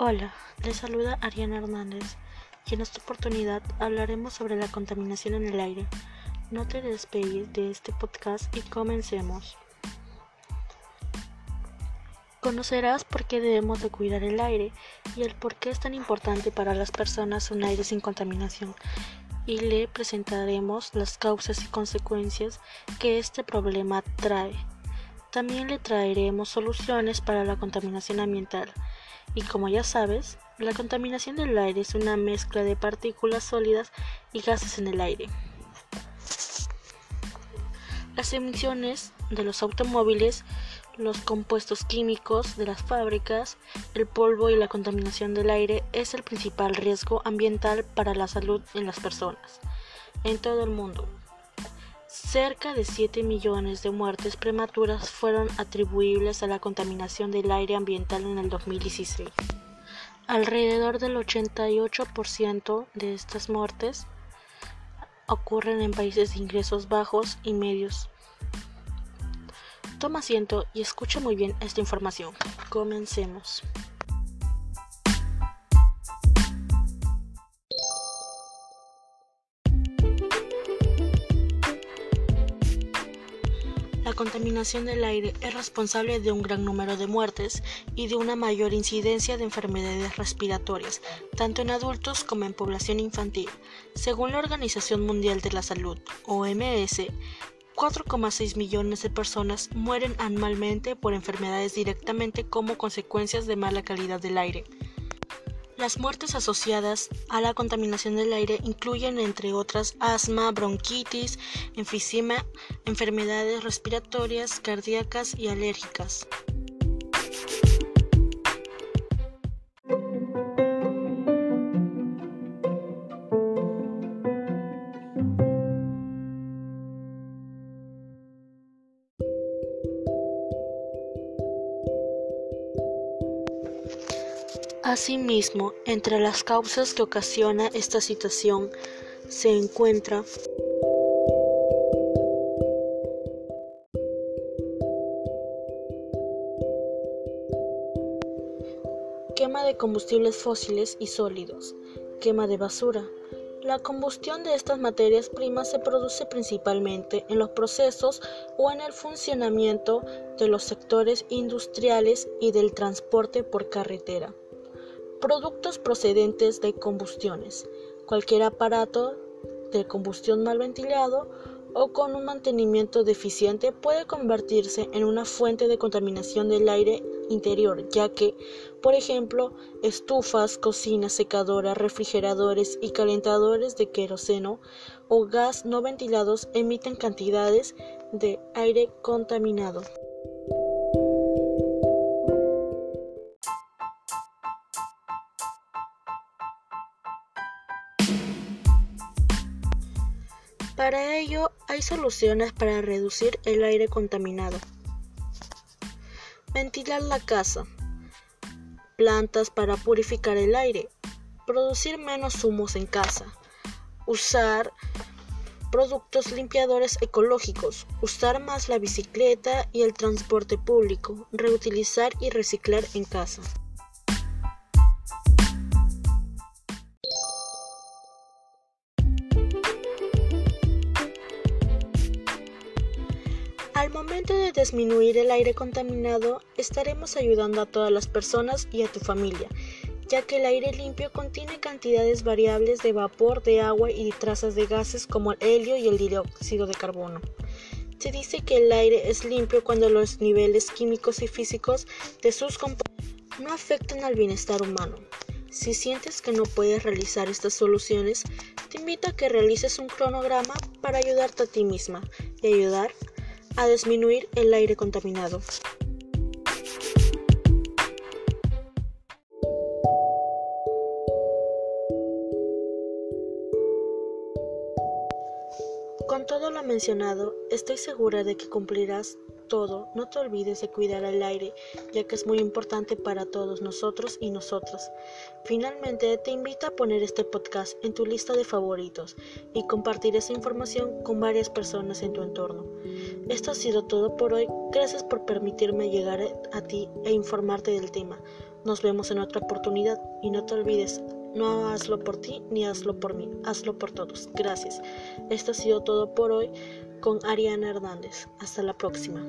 Hola, les saluda Ariana Hernández y en esta oportunidad hablaremos sobre la contaminación en el aire. No te despegues de este podcast y comencemos. Conocerás por qué debemos de cuidar el aire y el por qué es tan importante para las personas un aire sin contaminación y le presentaremos las causas y consecuencias que este problema trae. También le traeremos soluciones para la contaminación ambiental y como ya sabes, la contaminación del aire es una mezcla de partículas sólidas y gases en el aire. Las emisiones de los automóviles, los compuestos químicos de las fábricas, el polvo y la contaminación del aire es el principal riesgo ambiental para la salud en las personas en todo el mundo. Cerca de 7 millones de muertes prematuras fueron atribuibles a la contaminación del aire ambiental en el 2016. Alrededor del 88% de estas muertes ocurren en países de ingresos bajos y medios. Toma asiento y escucha muy bien esta información. Comencemos. La contaminación del aire es responsable de un gran número de muertes y de una mayor incidencia de enfermedades respiratorias, tanto en adultos como en población infantil. Según la Organización Mundial de la Salud, OMS, 4,6 millones de personas mueren anualmente por enfermedades directamente como consecuencias de mala calidad del aire. Las muertes asociadas a la contaminación del aire incluyen, entre otras, asma, bronquitis, enfisema, enfermedades respiratorias, cardíacas y alérgicas. Asimismo, entre las causas que ocasiona esta situación se encuentra quema de combustibles fósiles y sólidos, quema de basura. La combustión de estas materias primas se produce principalmente en los procesos o en el funcionamiento de los sectores industriales y del transporte por carretera. Productos procedentes de combustiones. Cualquier aparato de combustión mal ventilado o con un mantenimiento deficiente puede convertirse en una fuente de contaminación del aire interior, ya que, por ejemplo, estufas, cocinas, secadoras, refrigeradores y calentadores de queroseno o gas no ventilados emiten cantidades de aire contaminado. Para ello hay soluciones para reducir el aire contaminado. Ventilar la casa. Plantas para purificar el aire. Producir menos humos en casa. Usar productos limpiadores ecológicos. Usar más la bicicleta y el transporte público. Reutilizar y reciclar en casa. Al momento de disminuir el aire contaminado, estaremos ayudando a todas las personas y a tu familia, ya que el aire limpio contiene cantidades variables de vapor, de agua y trazas de gases como el helio y el dióxido de carbono. Se dice que el aire es limpio cuando los niveles químicos y físicos de sus componentes no afectan al bienestar humano. Si sientes que no puedes realizar estas soluciones, te invito a que realices un cronograma para ayudarte a ti misma y ayudar disminuir el aire contaminado. Con todo lo mencionado, estoy segura de que cumplirás todo, no te olvides de cuidar el aire, ya que es muy importante para todos nosotros y nosotras. Finalmente, te invito a poner este podcast en tu lista de favoritos y compartir esa información con varias personas en tu entorno. Esto ha sido todo por hoy. Gracias por permitirme llegar a ti e informarte del tema. Nos vemos en otra oportunidad y no te olvides, no hazlo por ti ni hazlo por mí, hazlo por todos. Gracias. Esto ha sido todo por hoy con Ariana Hernández. Hasta la próxima.